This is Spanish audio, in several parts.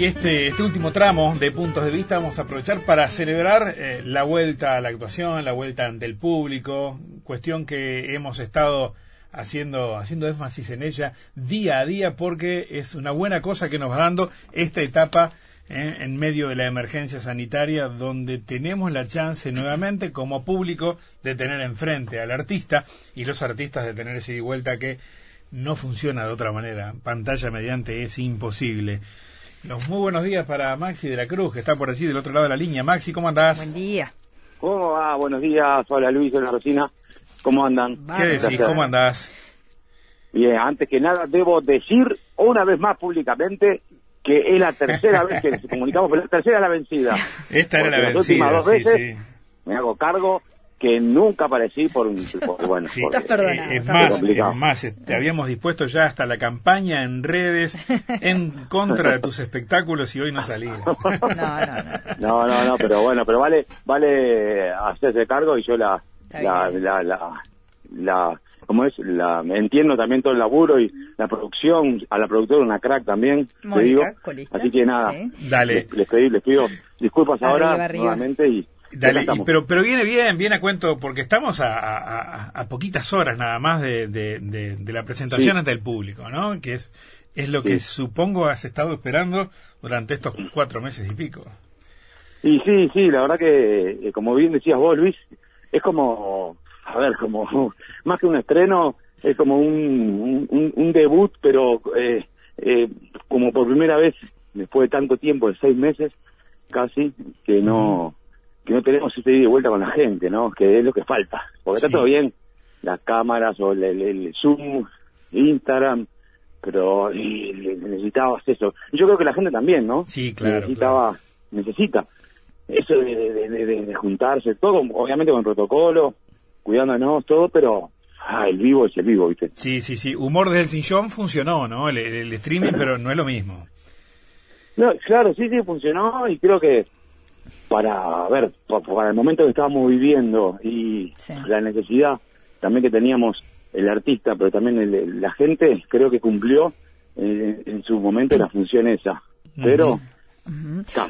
Y este, este último tramo de puntos de vista vamos a aprovechar para celebrar eh, la vuelta a la actuación, la vuelta ante el público, cuestión que hemos estado haciendo, haciendo énfasis en ella día a día porque es una buena cosa que nos va dando esta etapa eh, en medio de la emergencia sanitaria donde tenemos la chance nuevamente como público de tener enfrente al artista y los artistas de tener ese y vuelta que no funciona de otra manera. Pantalla mediante es imposible. Los muy buenos días para Maxi de la Cruz, que está por allí del otro lado de la línea. Maxi, ¿cómo andás? Buen día. ¿Cómo va? Buenos días. Hola Luis, hola Rosina. ¿Cómo andan? ¿Qué decís? ¿Cómo andás? Bien, antes que nada debo decir una vez más públicamente que es la tercera vez que nos comunicamos, pero la tercera es la vencida. Esta era la las vencida, últimas dos sí, veces sí. me hago cargo que nunca aparecí por un... por- bueno, Sí, Estás perdonado. eh, es más, complicado. es más, eh, te habíamos dispuesto ya hasta la campaña en redes en contra de tus espectáculos y hoy no salías. No, no, no. No, no, no, pero bueno, pero vale vale hacerse cargo y yo la la, la, la, la- ¿cómo es? La, entiendo también todo el laburo y la producción, a la productora una crack también, te Mónica, digo. colista. Así que nada, Sí. Dale. les, les pedí- les pido disculpas Arriba, ahora arriba. nuevamente y Dale, y- pero, pero viene bien, viene a cuento, porque estamos a, a- poquitas horas nada más de, de- de- de la presentación Sí. ante el público, ¿no? Que es, es lo que supongo has estado esperando durante estos cuatro meses y pico. Y sí, sí, la verdad que, eh, como bien decías vos, Luis, es como, a ver, como, más que un estreno, es como un, un, un debut, pero eh, eh, como por primera vez, después de tanto tiempo, de seis meses casi, que no que no tenemos ese ida y vuelta con la gente, ¿no? Que es lo que falta. Porque Sí. está todo bien, las cámaras o el, el- el Zoom, Instagram, pero y, necesitabas eso. Y yo creo que la gente también, ¿no? Sí, claro, Necesitaba, necesita eso de, de- de- de- de juntarse, todo, obviamente con protocolo, cuidándonos, todo, pero ah, el vivo es el vivo, ¿viste? Sí, sí, sí. Humor desde el sillón funcionó, ¿no? El, el streaming, pero no es lo mismo. No, claro, sí, sí, funcionó y creo que para, a ver, pa- para el momento que estábamos viviendo y Sí. la necesidad también que teníamos el artista, pero también el- la gente, creo que cumplió eh, en su momento la función esa. Pero,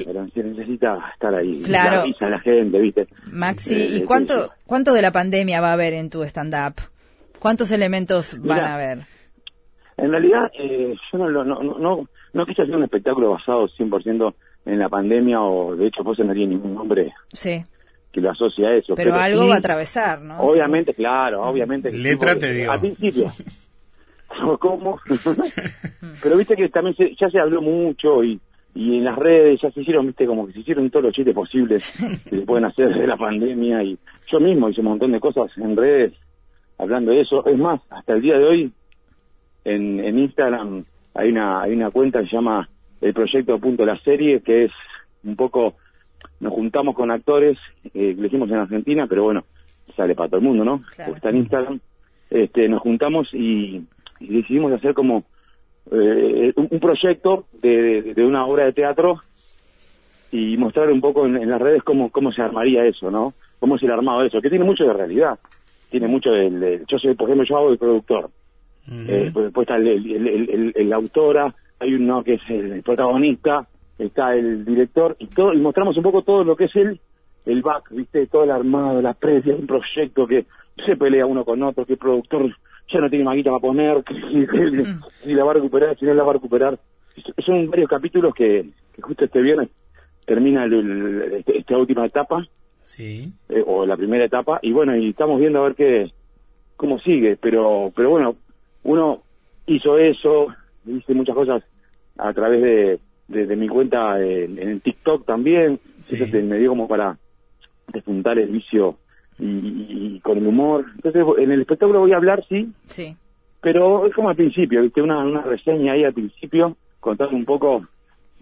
pero se necesita estar ahí, Claro. la avisa a la gente, ¿viste? Maxi, Eh, ¿y eh, cuánto, cuánto de la pandemia va a haber en tu stand-up? ¿Cuántos elementos van Mira, a haber? En realidad, eh, yo no, no, no, no, no quise hacer un espectáculo basado 100% en la pandemia o, de hecho, pues no haría ningún nombre Sí, que lo asocie a eso. pero, algo sí, va a atravesar, ¿no? Obviamente, claro, obviamente. que Letra te digo. Al principio. ¿Cómo? pero viste que también se- ya se habló mucho y, y en las redes ya se hicieron, viste, como que se hicieron todos los chistes posibles que se pueden hacer de la pandemia y yo mismo hice un montón de cosas en redes hablando de eso. Es más, hasta el día de hoy en, en Instagram hay una, hay una cuenta que se llama el proyecto punto la serie que es un poco nos juntamos con actores eh, lo hicimos en Argentina pero bueno sale para todo el mundo no Claro. Porque está en Instagram. Este nos juntamos y, y decidimos hacer como eh, un, un proyecto de, de- de una obra de teatro y mostrar un poco en, en las redes cómo cómo se armaría eso no cómo es el armado de eso que tiene mucho de realidad. Tiene mucho del de- yo soy por ejemplo yo hago de productor. Eh, pues después está el, el, el- el- el- el- la autora, hay uno que es el protagonista, está el director, y todo y mostramos un poco todo lo que es el, el back, ¿viste? Todo el armado, la previa, un proyecto que se pelea uno con otro, que el productor ya no tiene maguita para poner, que si, si la va a recuperar, si no la va a recuperar. Son varios capítulos que, que justo este viernes termina el- el- este- esta última etapa, Sí. eh, o la primera etapa y bueno y estamos viendo a ver qué cómo sigue pero pero bueno uno hizo eso hice muchas cosas a través de, de, de mi cuenta en, en el TikTok también. Sí. eso te- me dio como para despuntar el vicio y, y- y con el humor. Entonces en el espectáculo voy a hablar sí Sí, pero es como al principio viste una, una reseña ahí al principio contando un poco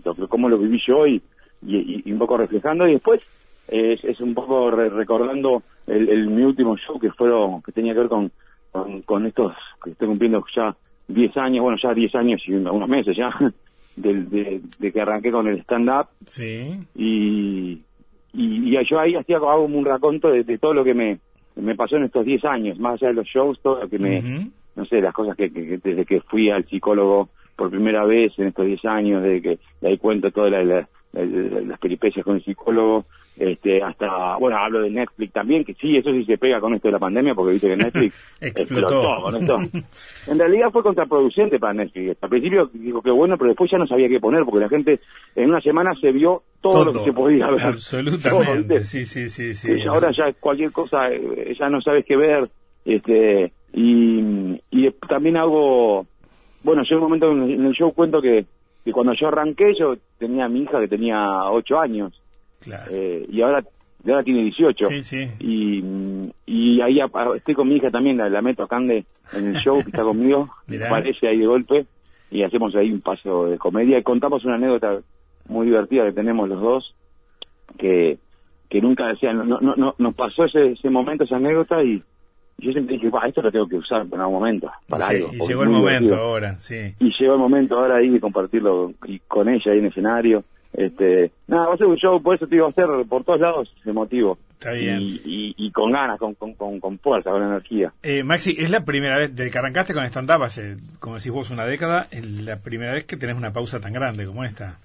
lo que- cómo lo viví yo y, y, y un poco reflejando. Y después es, es un poco re- recordando el, el- mi último show que fueron que tenía que ver con, con, con estos que estoy cumpliendo ya 10 años bueno ya 10 años y unos meses ya del- de, de que arranqué con el stand up Sí. y, y, y yo ahí hacía hago un raconto de, de todo lo que me, me pasó en estos 10 años más allá de los shows todo lo que me no sé, las cosas que, que- desde que fui al psicólogo por primera vez en estos 10 años, de que de ahí cuento todas las peripecias con el psicólogo, este, hasta, bueno, hablo de Netflix también, que sí, eso sí se pega con esto de la pandemia, porque viste que Netflix explotó. con esto. En realidad fue contraproducente para Netflix. Al principio digo que bueno, pero después ya no sabía qué poner, porque la gente en una semana se vio todo, lo que se podía ver. Absolutamente, sí, sí, sí. sí ahora ya cualquier cosa, eh, ya no sabes qué ver. este Y, y también hago, bueno, yo en un momento en el show cuento que, que cuando yo arranqué, yo tenía a mi hija que tenía ocho años eh, y ahora ahora tiene 18. Y, y ahí estoy con mi hija también, la, meto acá en el show que está conmigo, parece ahí de golpe, y hacemos ahí un paso de comedia y contamos una anécdota muy divertida que tenemos los dos, que, que nunca decían, no, no, no, nos pasó ese, ese momento, esa anécdota, y, yo siempre dije, esto lo tengo que usar en algún momento, para algo. Y llegó el momento ahora, sí. Y llegó el momento ahora ahí de compartirlo y con ella ahí en escenario. Este, nada, va a ser un show, por eso te digo, a ser por todos lados emotivo. Está bien. Y, y, con ganas, con, con, con, fuerza, con energía. Eh, Maxi, es la primera vez, desde que arrancaste con stand-up hace, como decís vos, una década, es la primera vez que tenés una pausa tan grande como esta.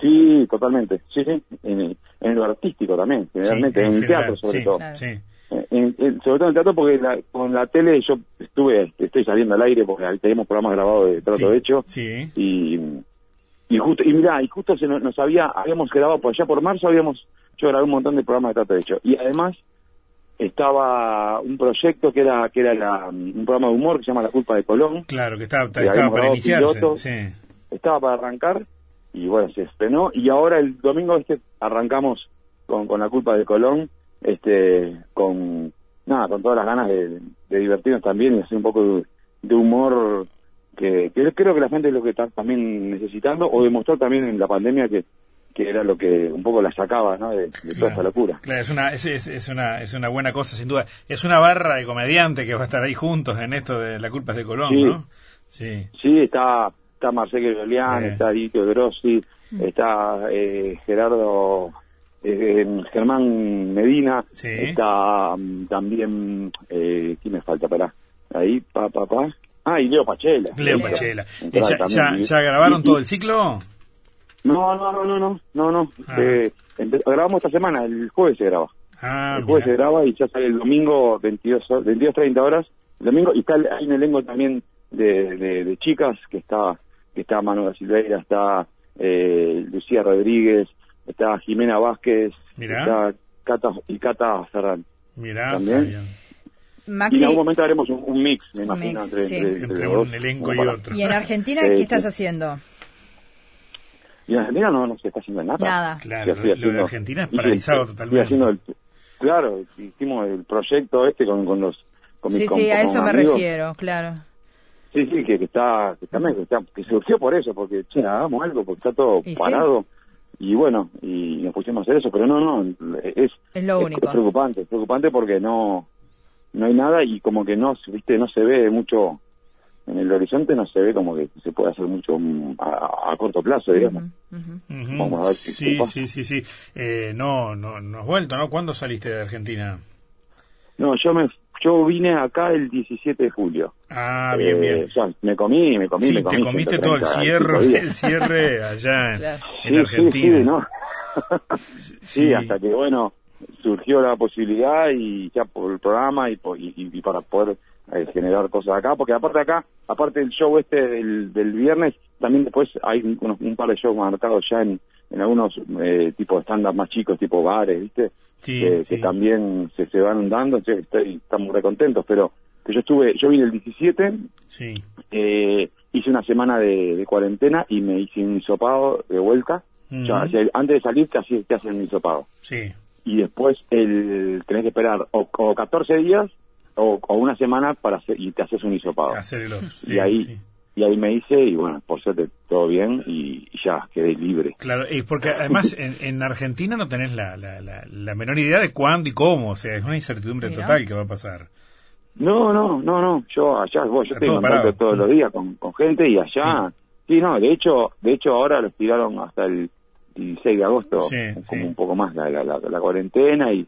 Sí, totalmente. Sí, sí. En, en lo artístico también, generalmente, en, el teatro sobre todo. Sí. En, sobre todo en el teatro porque con la tele yo estuve, estoy saliendo al aire porque tenemos programas grabados de trato hecho. Sí. Y y justo y mirá y justo se nos, había habíamos quedado por allá por marzo habíamos yo grabé un montón de programas de trato de hecho y además estaba un proyecto que era que era la, un programa de humor que se llama La culpa de Colón. Claro que estaba, estaba para iniciarse sí. estaba para arrancar y bueno se estrenó. Y ahora el domingo este arrancamos con, con La culpa de Colón este con nada con todas las ganas de, divertirnos también y hacer un poco de humor que, creo que la gente es lo que está también necesitando o demostró también en la pandemia que que era lo que un poco la sacaba ¿no? de, toda esta locura. Claro, es una, es, es, una, es una buena cosa, sin duda. Es una barra de comediante que va a estar ahí juntos en esto de La culpa de Colón, ¿no? Sí. Sí, está, está Marcelo Golián, está Dito Grossi, mm. está eh, Gerardo eh, Germán Medina, está mm, también, eh, ¿quién me falta? para Ahí, pa, pa, pa. Ah, y Leo Pachela. Leo Pachela. ya, ya, grabaron todo el ciclo? No, no, no, no, no, no, no. Ah. Eh, grabamos esta semana, el jueves se graba. Ah, el jueves se graba y ya sale el domingo 22, 22 30 horas. El domingo, y está hay un elenco también de, de, chicas, que está que está Manuela Silveira, está eh, Lucía Rodríguez, está Jimena Vázquez, está Cata, y Cata Ferran. Mirá, también. Maxi, y en algún momento haremos un, mix, me imagino, entre, un elenco y otro. ¿Y en Argentina qué estás haciendo? Y en Argentina no, no se está haciendo nada. Nada. Claro, lo, de Argentina es paralizado totalmente. Haciendo claro, hicimos el proyecto este con, con los con Sí, mis, sí, a eso me refiero, claro. Sí, sí, que, que está, que, también, que, está, que surgió por eso, porque, che, hagamos algo, porque está todo parado. Y bueno, y nos pusimos a hacer eso, pero no, no, es, es lo único. Es preocupante, es preocupante porque no, no hay nada y como que no, viste, no se ve mucho en el horizonte no se ve como que se puede hacer mucho mm, a, corto plazo, digamos. Vamos a ver si sí, sí, sí, sí. Eh, no, no, no has vuelto, ¿no? ¿Cuándo saliste de Argentina? No, yo me yo vine acá el 17 de julio. Ah, bien, bien. Eh, me comí, me comí, me comí. te comiste todo el cierre, el cierre allá en, Argentina. Sí, sí, ¿no? sí, hasta que, bueno, surgió la posibilidad y ya por el programa y, y, para poder eh, generar cosas acá, porque aparte acá, aparte del show este del, del viernes, también después hay un, par de shows marcados ya en, en algunos eh, tipos de stand más chicos, tipo bares, ¿viste? que, también se, se van dando, estoy, estamos muy contentos, pero que yo estuve, yo vine el 17, sí. eh, hice una semana de, cuarentena y me hice un hisopado de vuelta. antes de salir te, te hacen un hisopado. Sí y después el tenés que esperar o, o 14 días o, una semana para hacer, y te haces un hisopado. y ahí y ahí me hice y bueno, por suerte todo bien y, ya quedé libre. Claro, y porque además en, en Argentina no tenés la, la, la, menor idea de cuándo y cómo, o sea, es una incertidumbre total que va a pasar. No, no, no, no, yo allá, voy, yo tengo contacto todos los días con, con gente y allá, sí. no, de hecho, de hecho ahora lo estiraron hasta el 16 de agosto, como un poco más la, la, la, cuarentena y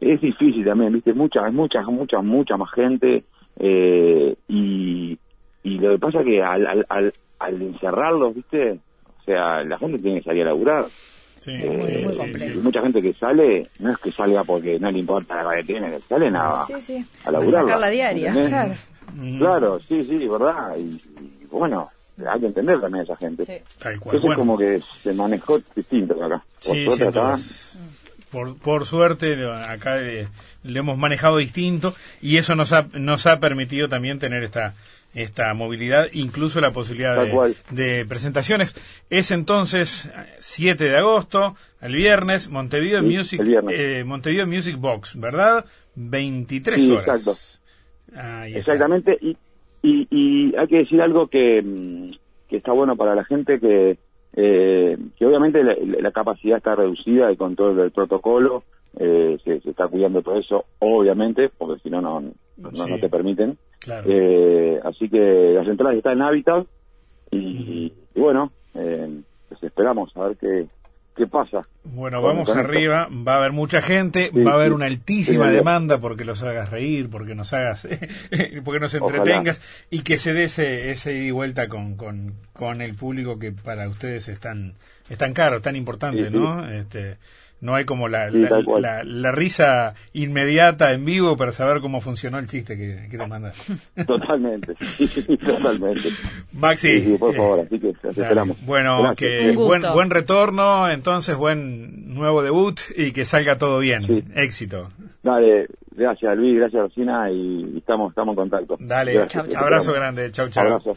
es difícil también, viste, mucha, mucha, mucha, mucha más gente eh, y, y lo que pasa que al, al, al encerrarlos, ¿viste? O sea, la gente tiene que salir a laburar. Sí, Eh, sí, muy sí, sí. mucha gente que sale, no es que salga porque no le importa la cuarentena, que salen a, Sí, sí. a A laburar. sacar la diaria, claro. Claro, sí, sí, verdad. Y, y, bueno, hay que entender también a esa gente. Sí. Tal cual. Entonces Bueno, como que se manejó distinto acá. Por Sí, suerte sin acá. Por, por suerte, acá eh, le hemos manejado distinto y eso nos ha, nos ha permitido también tener esta esta movilidad, incluso la posibilidad de, de presentaciones. Es entonces eh, 7 de agosto, el viernes, Montevideo Sí, Music el viernes. eh, Montevideo Music Box, ¿verdad? 23 Sí, horas. Exactamente, y, y, y hay que decir algo que, mm, que está bueno para la gente, que, eh, que obviamente la, la capacidad está reducida y con todo el protocolo eh, se, se está cuidando todo eso, obviamente, porque si no, no, no, Sí. no te permiten. Claro. Eh, así que las entradas están en Habitat y, y bueno, eh, pues esperamos a ver qué, qué pasa. Bueno, vamos arriba, va a haber mucha gente, Sí, va a haber una altísima Sí, demanda porque los hagas reír, porque nos hagas, porque nos Ojalá. entretengas y que se dé ese, ese ida y vuelta con, con, con el público que para ustedes es tan, es tan caro, tan importante, sí. ¿no? Este, no hay como la, Sí, la, la- la risa inmediata en vivo para saber cómo funcionó el chiste que, que te mandas. Totalmente, sí, totalmente. Maxi. Sí, sí, por eh, favor, así que te esperamos. Bueno, Gracias. que buen, buen retorno, entonces buen nuevo debut y que salga todo bien. Sí. Éxito. Dale, gracias Luis, gracias Rosina y estamos, estamos en contacto. Dale, Gracias, te abrazo grande, chau chau. Abrazo.